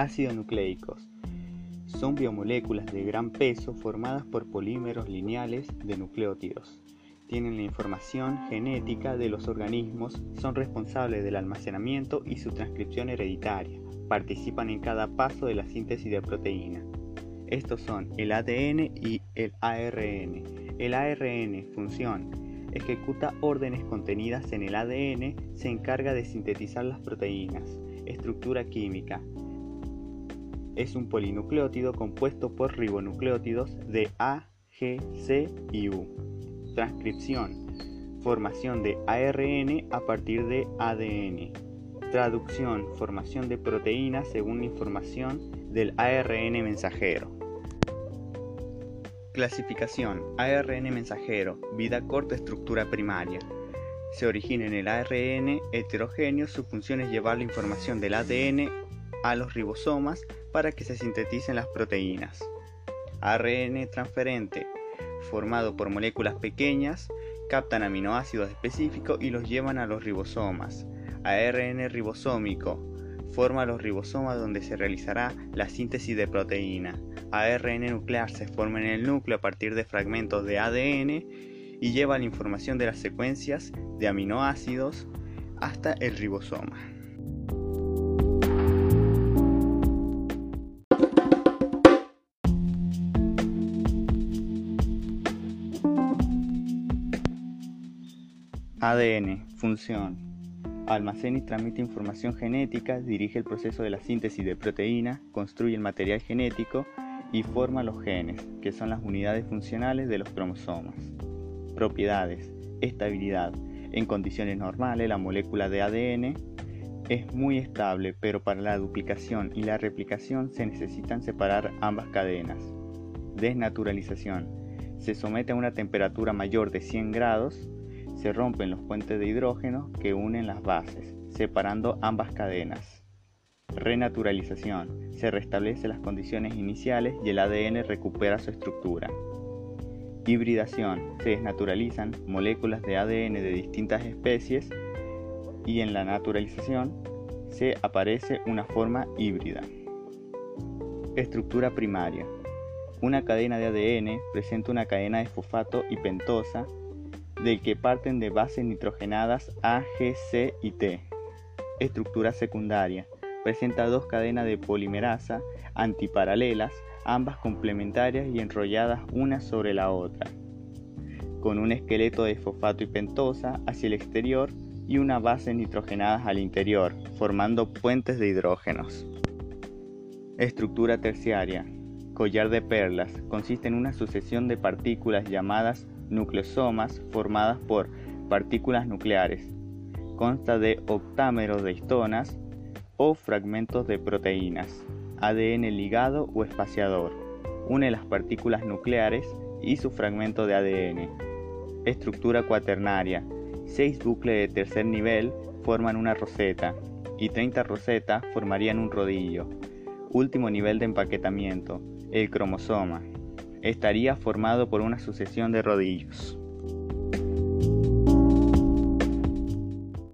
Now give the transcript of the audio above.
Ácidos nucleicos. Son biomoléculas de gran peso formadas por polímeros lineales de nucleótidos. Tienen la información genética de los organismos, son responsables del almacenamiento y su transcripción hereditaria. Participan en cada paso de la síntesis de proteínas. Estos son el ADN y el ARN. El ARN, función, ejecuta órdenes contenidas en el ADN, se encarga de sintetizar las proteínas. Estructura química. Es un polinucleótido compuesto por ribonucleótidos de A, G, C y U. Transcripción. Formación de ARN a partir de ADN. Traducción. Formación de proteínas según la información del ARN mensajero. Clasificación. ARN mensajero. Vida corta, estructura primaria. Se origina en el ARN heterogéneo. Su función es llevar la información del ADN a los ribosomas para que se sinteticen las proteínas. ARN transferente. Formado por moléculas pequeñas, captan aminoácidos específicos y los llevan a los ribosomas. ARN ribosómico forma los ribosomas donde se realizará la síntesis de proteína. ARN nuclear se forma en el núcleo a partir de fragmentos de ADN y lleva la información de las secuencias de aminoácidos hasta el ribosoma. ADN, función, almacena y transmite información genética, dirige el proceso de la síntesis de proteínas, construye el material genético y forma los genes, que son las unidades funcionales de los cromosomas. Propiedades. Estabilidad. En condiciones normales, la molécula de ADN es muy estable, pero para la duplicación y la replicación se necesitan separar ambas cadenas. Desnaturalización. Se somete a una temperatura mayor de 100 grados se rompen los puentes de hidrógeno que unen las bases, separando ambas cadenas. Renaturalización. Se restablece las condiciones iniciales y el ADN recupera su estructura. Hibridación. Se desnaturalizan moléculas de ADN de distintas especies y en la naturalización se aparece una forma híbrida. Estructura primaria. Una cadena de ADN presenta una cadena de fosfato y pentosa del que parten de bases nitrogenadas A, G, C y T. Estructura secundaria. Presenta dos cadenas de polimerasa antiparalelas, ambas complementarias y enrolladas una sobre la otra, con un esqueleto de fosfato y pentosa hacia el exterior y una base nitrogenadas al interior, formando puentes de hidrógenos. Estructura terciaria. Collar de perlas. Consiste en una sucesión de partículas llamadas nucleosomas formadas por partículas nucleares. Consta de octámeros de histonas o fragmentos de proteínas, ADN ligado o espaciador. Une las partículas nucleares y su fragmento de ADN. Estructura cuaternaria. Seis bucles de tercer nivel forman una roseta y 30 rosetas formarían un rodillo. Último nivel de empaquetamiento, el cromosoma estaría formado por una sucesión de rodillos.